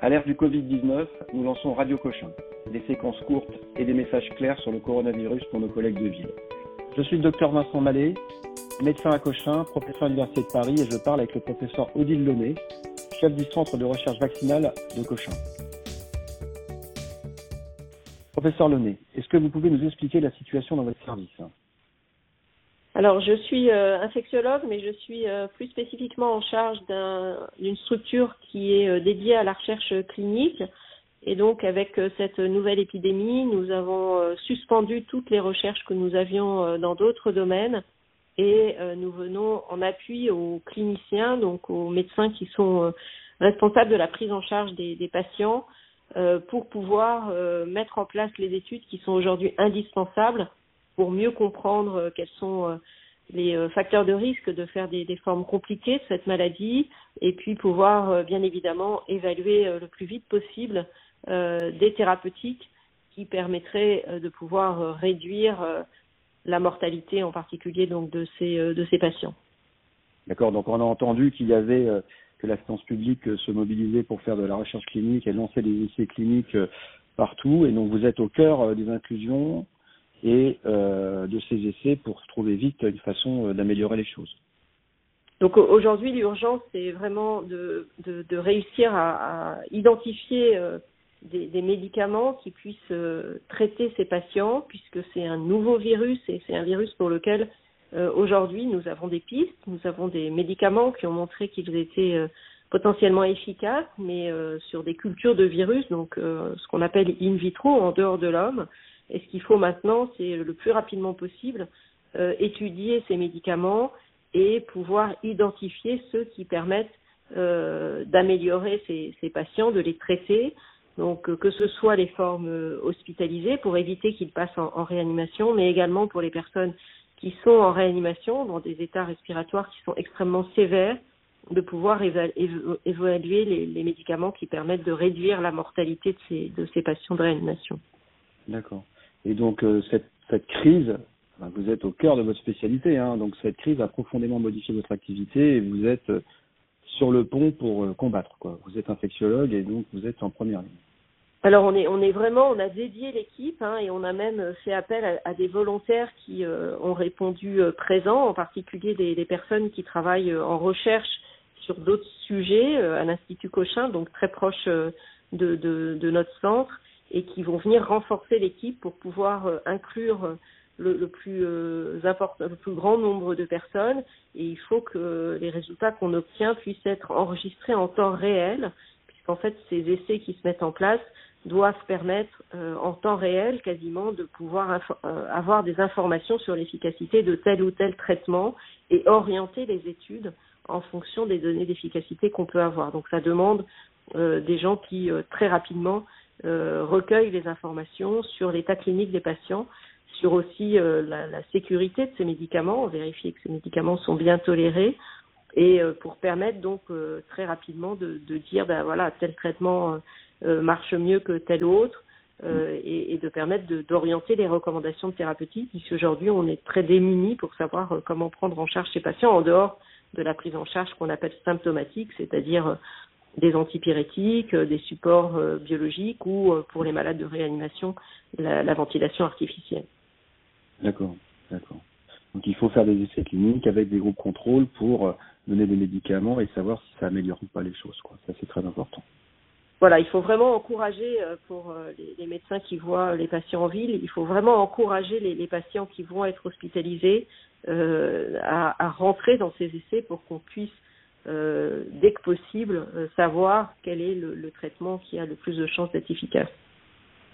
À l'ère du Covid-19, nous lançons Radio Cochin, des séquences courtes et des messages clairs sur le coronavirus pour nos collègues de ville. Je suis le docteur Vincent Mallet, médecin à Cochin, professeur à l'Université de Paris et je parle avec le professeur Odile Launay, chef du centre de recherche vaccinale de Cochin. Professeur Launay, est-ce que vous pouvez nous expliquer la situation dans votre service? Alors, je suis euh, infectiologue, mais je suis euh, plus spécifiquement en charge d'une structure qui est euh, dédiée à la recherche clinique. Et donc, avec cette nouvelle épidémie, nous avons suspendu toutes les recherches que nous avions dans d'autres domaines et nous venons en appui aux cliniciens, donc aux médecins qui sont responsables de la prise en charge des, des patients, pour pouvoir mettre en place les études qui sont aujourd'hui indispensables pour mieux comprendre euh, quels sont euh, les euh, facteurs de risque de faire des, formes compliquées de cette maladie et puis pouvoir bien évidemment évaluer le plus vite possible des thérapeutiques qui permettraient de pouvoir réduire la mortalité en particulier donc de ces de ces patients. D'accord, donc on a entendu qu'il y avait que la science publique se mobilisait pour faire de la recherche clinique et lancer des essais cliniques partout et donc vous êtes au cœur des inclusions et euh, de ces essais pour trouver vite une façon euh, d'améliorer les choses. Donc aujourd'hui, l'urgence, c'est vraiment de, réussir à, identifier euh, des, médicaments qui puissent traiter ces patients, puisque c'est un nouveau virus et c'est un virus pour lequel aujourd'hui nous avons des pistes, nous avons des médicaments qui ont montré qu'ils étaient potentiellement efficaces, mais sur des cultures de virus, donc ce qu'on appelle in vitro, en dehors de l'homme. Et ce qu'il faut maintenant, c'est le plus rapidement possible euh, étudier ces médicaments et pouvoir identifier ceux qui permettent euh, d'améliorer ces, patients, de les traiter. Donc euh, que ce soit les formes hospitalisées pour éviter qu'ils passent en, réanimation, mais également pour les personnes qui sont en réanimation dans des états respiratoires qui sont extrêmement sévères, de pouvoir évaluer les, médicaments qui permettent de réduire la mortalité de ces patients de réanimation. D'accord. Et donc euh, cette, crise, vous êtes au cœur de votre spécialité, hein, donc cette crise a profondément modifié votre activité et vous êtes euh, sur le pont pour euh, combattre. Quoi. Vous êtes infectiologue et donc vous êtes en première ligne. Alors on est on est vraiment on a dédié l'équipe hein, et on a même fait appel à, des volontaires qui ont répondu présents, en particulier des, personnes qui travaillent en recherche sur d'autres sujets à l'Institut Cochin, donc très proche de, notre centre et qui vont venir renforcer l'équipe pour pouvoir euh, inclure euh, le, plus euh, important, le plus grand nombre de personnes. Et il faut que les résultats qu'on obtient puissent être enregistrés en temps réel, puisqu'en fait ces essais qui se mettent en place doivent permettre euh, en temps réel quasiment de pouvoir euh, avoir des informations sur l'efficacité de tel ou tel traitement et orienter les études en fonction des données d'efficacité qu'on peut avoir. Donc ça demande euh, des gens qui très rapidement euh, recueille les informations sur l'état clinique des patients, sur aussi euh, la, la, sécurité de ces médicaments, vérifier que ces médicaments sont bien tolérés et euh, pour permettre donc euh, très rapidement de, de, dire ben voilà tel traitement euh, marche mieux que tel autre et, et, de permettre d'orienter les recommandations thérapeutiques puisqu'aujourd'hui on est très démunis pour savoir comment prendre en charge ces patients en dehors de la prise en charge qu'on appelle symptomatique, c'est-à-dire des antipyrétiques, euh, des supports euh, biologiques ou euh, pour les malades de réanimation, la, la ventilation artificielle. D'accord, d'accord. Donc il faut faire des essais cliniques avec des groupes contrôles pour donner des médicaments et savoir si ça améliore ou pas les choses. Quoi. Ça c'est très important. Voilà, il faut vraiment encourager pour les, les, médecins qui voient les patients en ville, il faut vraiment encourager les, les patients qui vont être hospitalisés euh, à, à, rentrer dans ces essais pour qu'on puisse euh, dès que possible, euh, savoir quel est le, traitement qui a le plus de chances d'être efficace.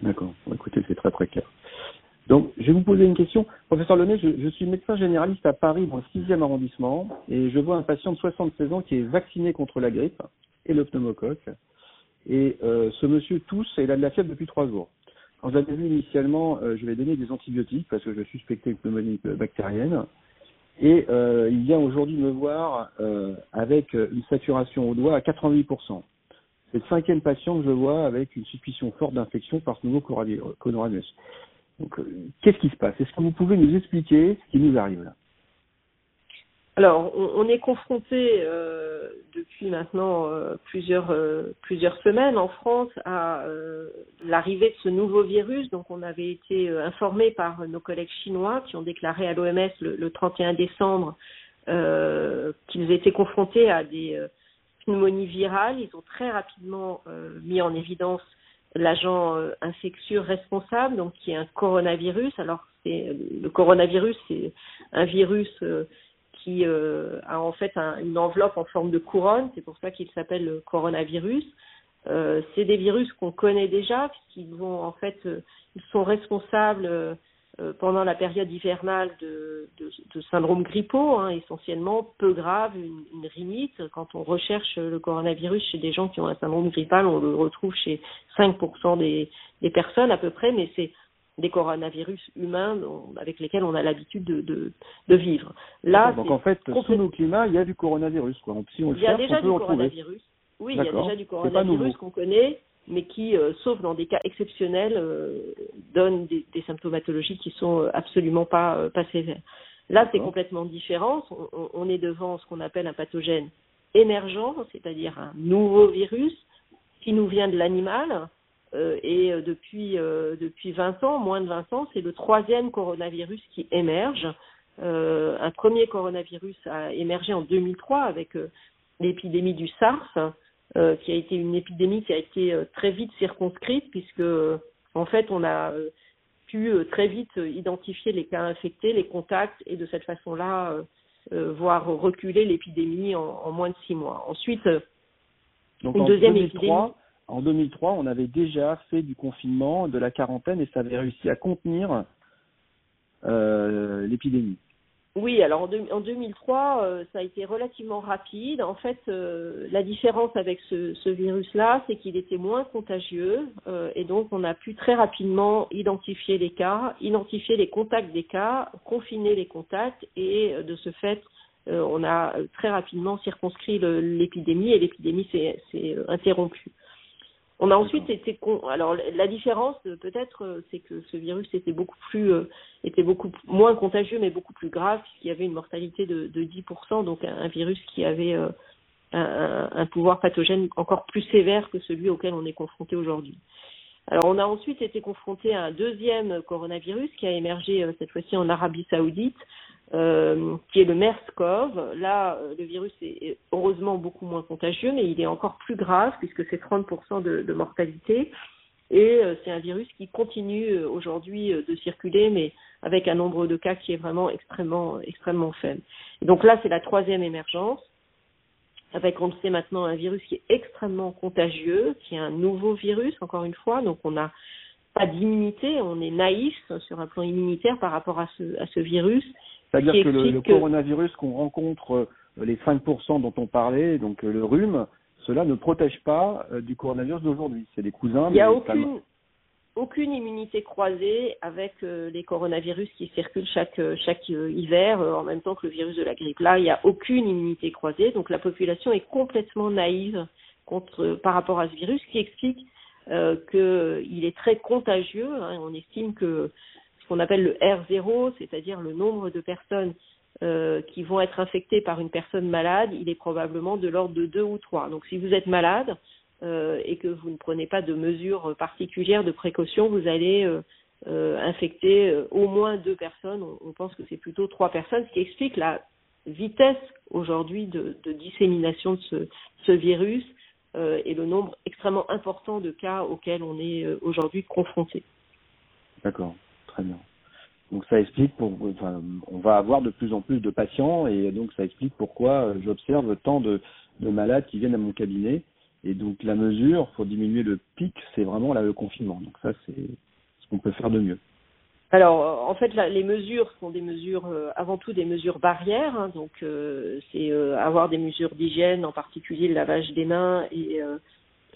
D'accord. Écoutez, c'est très très clair. Donc, je vais vous poser une question. Professeur Lemay, je, suis médecin généraliste à Paris, dans le 6e arrondissement, et je vois un patient de 76 ans qui est vacciné contre la grippe et le pneumocoque. Et euh, ce monsieur tousse et il a de la fièvre depuis trois jours. Quand je l'avais vu initialement, je lui ai donné des antibiotiques parce que je suspectais une pneumonie bactérienne. Et euh, il vient aujourd'hui me voir euh, avec une saturation au doigt à 88%. C'est le cinquième patient que je vois avec une suspicion forte d'infection par ce nouveau coronavirus. Donc, euh, qu'est-ce qui se passe? Est-ce que vous pouvez nous expliquer ce qui nous arrive là? Alors, on, est confronté euh, depuis maintenant euh, plusieurs euh, plusieurs semaines en France à l'arrivée de ce nouveau virus. Donc, on avait été informé par nos collègues chinois qui ont déclaré à l'OMS le, 31 décembre qu'ils étaient confrontés à des pneumonies virales. Ils ont très rapidement mis en évidence l'agent infectieux responsable, donc qui est un coronavirus. Alors, c'est le coronavirus, c'est un virus qui euh, a en fait une enveloppe en forme de couronne, c'est pour ça qu'il s'appelle le coronavirus. Euh, c'est des virus qu'on connaît déjà puisqu'ils vont en fait euh, ils sont responsables pendant la période hivernale de, de, de syndrome grippaux, hein, essentiellement peu grave, une, une, rhinite. Quand on recherche le coronavirus chez des gens qui ont un syndrome grippal, on le retrouve chez 5% des, des personnes à peu près, mais c'est des coronavirus humains avec lesquels on a l'habitude de, de, de, vivre. Là, donc en fait, sous nos climats, il y a du coronavirus. Quoi. Donc, si on il y a déjà du coronavirus. Oui, il y a déjà du coronavirus qu'on connaît, mais qui, euh, sauf dans des cas exceptionnels, euh, donne des, des, symptomatologies qui sont euh, absolument pas, euh, pas sévères. Là, c'est complètement différent. On, on, est devant ce qu'on appelle un pathogène émergent, c'est-à-dire un nouveau virus qui nous vient de l'animal et euh, depuis euh, depuis 20 ans, moins de 20 ans, c'est le troisième coronavirus qui émerge. un premier coronavirus a émergé en 2003 avec l'épidémie du SARS, qui a été une épidémie qui a été très vite circonscrite puisque en fait on a pu très vite identifier les cas infectés, les contacts et de cette façon-là voir reculer l'épidémie en, en, moins de six mois. Ensuite, Donc une deuxième épidémie en 2003, on avait déjà fait du confinement, de la quarantaine, et ça avait réussi à contenir euh, l'épidémie. Oui, alors en, 2003, euh, ça a été relativement rapide. En fait, euh, la différence avec ce, virus-là, c'est qu'il était moins contagieux et donc on a pu très rapidement identifier les cas, identifier les contacts des cas, confiner les contacts et de ce fait, on a très rapidement circonscrit l'épidémie et l'épidémie s'est interrompue. On a ensuite été alors la différence peut-être euh, c'est que ce virus était beaucoup plus euh, était beaucoup moins contagieux mais beaucoup plus grave puisqu'il y avait une mortalité de, de 10% donc un, virus qui avait euh, un, un, pouvoir pathogène encore plus sévère que celui auquel on est confronté aujourd'hui. Alors on a ensuite été confronté à un deuxième coronavirus qui a émergé cette fois-ci en Arabie Saoudite euh, qui est le MERS-CoV. Là, euh, le virus est heureusement beaucoup moins contagieux, mais il est encore plus grave puisque c'est 30% de, mortalité. Et euh, c'est un virus qui continue aujourd'hui de circuler, mais avec un nombre de cas qui est vraiment extrêmement, extrêmement faible. Et donc là, c'est la troisième émergence, avec, on le sait maintenant, un virus qui est extrêmement contagieux, qui est un nouveau virus, encore une fois. Donc on n'a pas d'immunité, on est naïf sur un plan immunitaire par rapport à ce virus. C'est-à-dire que le, coronavirus qu'on rencontre, euh, les 5% dont on parlait, donc euh, le rhume, cela ne protège pas euh, du coronavirus d'aujourd'hui. C'est des cousins. Il n'y a aucune, aucune immunité croisée avec les coronavirus qui circulent chaque, chaque hiver en même temps que le virus de la grippe. Là, il n'y a aucune immunité croisée, donc la population est complètement naïve contre, par rapport à ce virus, qui explique euh, qu'il est très contagieux. Hein, on estime que qu'on appelle le R0, c'est-à-dire le nombre de personnes euh, qui vont être infectées par une personne malade, il est probablement de l'ordre de 2 ou 3. Donc si vous êtes malade euh, et que vous ne prenez pas de mesures particulières de précaution, vous allez euh, infecter au moins deux personnes. On, pense que c'est plutôt trois personnes, ce qui explique la vitesse aujourd'hui de, dissémination de ce, ce virus et le nombre extrêmement important de cas auxquels on est aujourd'hui confronté. D'accord. Très bien. Donc ça explique pour, on va avoir de plus en plus de patients et donc ça explique pourquoi euh, j'observe tant de, de malades qui viennent à mon cabinet. Et donc la mesure pour diminuer le pic, c'est vraiment là, le confinement. Donc ça, c'est ce qu'on peut faire de mieux. Alors, en fait, les mesures sont des mesures, euh, avant tout des mesures barrières. Hein, donc, euh, c'est avoir des mesures d'hygiène, en particulier le lavage des mains et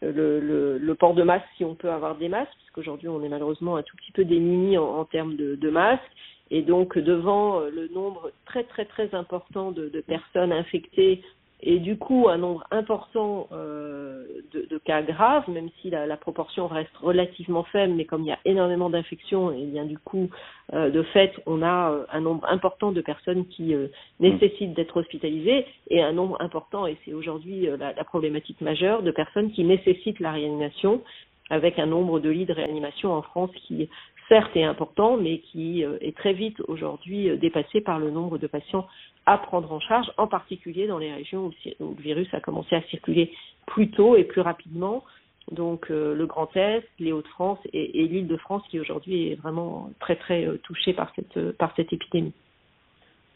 le, le, le, port de masque si on peut avoir des masques, puisqu'aujourd'hui on est malheureusement un tout petit peu démunis en, termes de, de, masques. Et donc devant euh, le nombre très très très important de personnes infectées et du coup un nombre important euh, de, cas graves, même si la, proportion reste relativement faible, mais comme il y a énormément d'infections, et bien du coup, euh, de fait, on a euh, un nombre important de personnes qui nécessitent d'être hospitalisées, et un nombre important, et c'est aujourd'hui la, la, problématique majeure, de personnes qui nécessitent la réanimation, avec un nombre de lits de réanimation en France qui certes est important, mais qui est très vite aujourd'hui dépassé par le nombre de patients à prendre en charge, en particulier dans les régions où, le virus a commencé à circuler plus tôt et plus rapidement. Donc euh, le Grand Est, les Hauts-de-France et, et l'île de France qui aujourd'hui est vraiment très très euh, touchée par cette euh, par cette épidémie.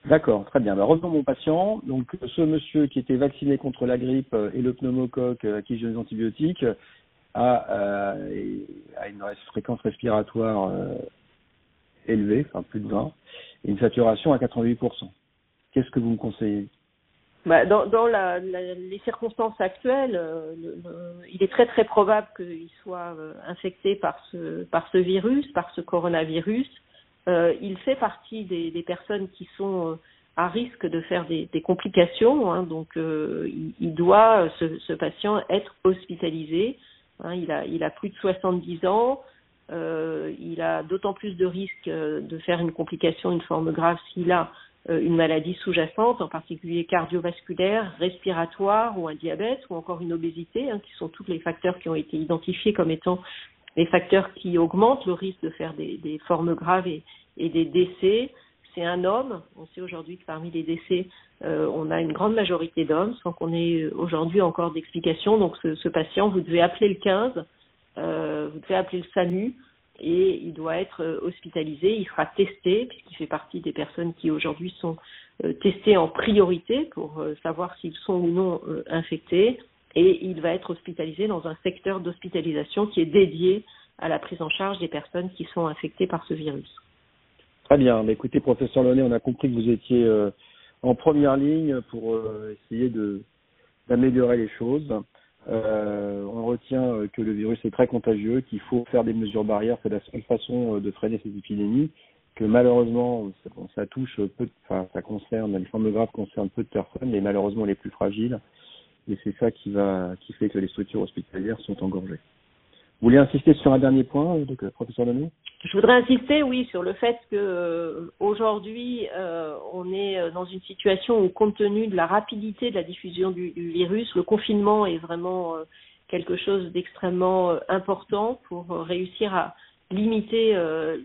D'accord, très bien. Alors, revenons mon patient. Donc ce monsieur qui était vacciné contre la grippe et le pneumocoque à qui j'ai des antibiotiques a, a une fréquence respiratoire élevée, enfin plus de 20, et une saturation à 88%. Qu'est-ce que vous me conseillez? Bah, dans, dans la, les circonstances actuelles, euh, il est très très probable qu'il soit euh, infecté par ce, virus, par ce coronavirus. Euh, il fait partie des, personnes qui sont à risque de faire des, complications, hein, donc il, doit, ce, patient, être hospitalisé. Hein, il, a, il a plus de 70 ans, il a d'autant plus de risques de faire une complication, une forme grave s'il a euh, une maladie sous-jacente, en particulier cardiovasculaire, respiratoire ou un diabète ou encore une obésité, hein, qui sont tous les facteurs qui ont été identifiés comme étant les facteurs qui augmentent le risque de faire des, des formes graves et, et des décès. C'est un homme. On sait aujourd'hui que parmi les décès, euh, on a une grande majorité d'hommes, sans qu'on ait aujourd'hui encore d'explication. Donc ce, patient, vous devez appeler le 15, euh, vous devez appeler le SAMU et il doit être euh, hospitalisé, il sera testé puisqu'il fait partie des personnes qui aujourd'hui sont euh, testées en priorité pour euh, savoir s'ils sont ou non infectés et il va être hospitalisé dans un secteur d'hospitalisation qui est dédié à la prise en charge des personnes qui sont infectées par ce virus. Très bien. Écoutez, professeur Launay, on a compris que vous étiez en première ligne pour essayer de d'améliorer les choses. Euh, on retient euh, que le virus est très contagieux, qu'il faut faire des mesures barrières, c'est la seule façon euh, de freiner cette épidémie, que malheureusement ça, touche peu, enfin ça concerne, les formes graves concernent peu de personnes, mais malheureusement les plus fragiles, et c'est ça qui va, qui fait que les structures hospitalières sont engorgées. Vous voulez insister sur un dernier point, professeur Lemay je voudrais insister, oui, sur le fait que euh, aujourd'hui, euh, on est euh, dans une situation où, compte tenu de la rapidité de la diffusion du, du virus, le confinement est vraiment quelque chose d'extrêmement important pour réussir à limiter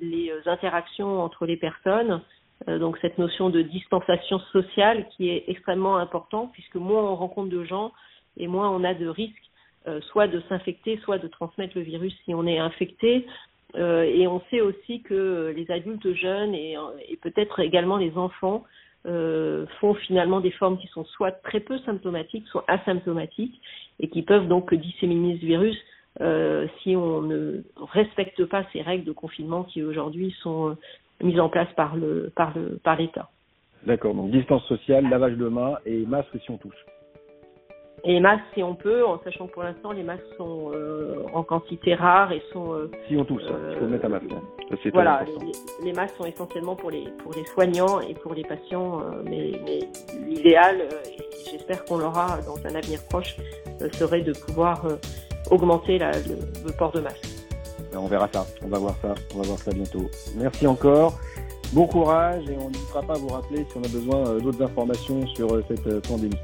les interactions entre les personnes. donc cette notion de distanciation sociale qui est extrêmement importante puisque moins on rencontre de gens et moins on a de risques soit de s'infecter, soit de transmettre le virus si on est infecté. Euh, et on sait aussi que les adultes jeunes et, peut-être également les enfants euh, font finalement des formes qui sont soit très peu symptomatiques, soit asymptomatiques, et qui peuvent donc disséminer ce virus euh, si on ne respecte pas ces règles de confinement qui aujourd'hui sont mises en place par le par le par l'État. D'accord, donc distance sociale, lavage de mains et masque si on touche. Et les masques, si on peut, en sachant que pour l'instant, les masques sont euh, en quantité rare et sont. Euh, si on tousse, il faut mettre un masque. Hein. voilà, les, les, masques sont essentiellement pour les pour les soignants et pour les patients, euh, mais, mais l'idéal, et j'espère qu'on l'aura dans un avenir proche, serait de pouvoir augmenter la, le, le, port de masque. Ben, on verra ça, on va voir ça, on va voir ça bientôt. Merci encore. Bon courage et on n'hésitera pas à vous rappeler si on a besoin d'autres informations sur cette pandémie.